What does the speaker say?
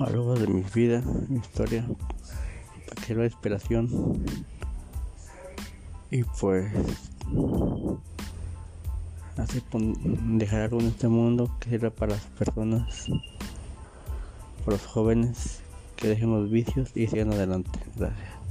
algo de mi vida, mi historia, para que la inspiración y pues así dejar algo en este mundo que sirva para las personas, para los jóvenes que dejen los vicios y sigan adelante. Gracias.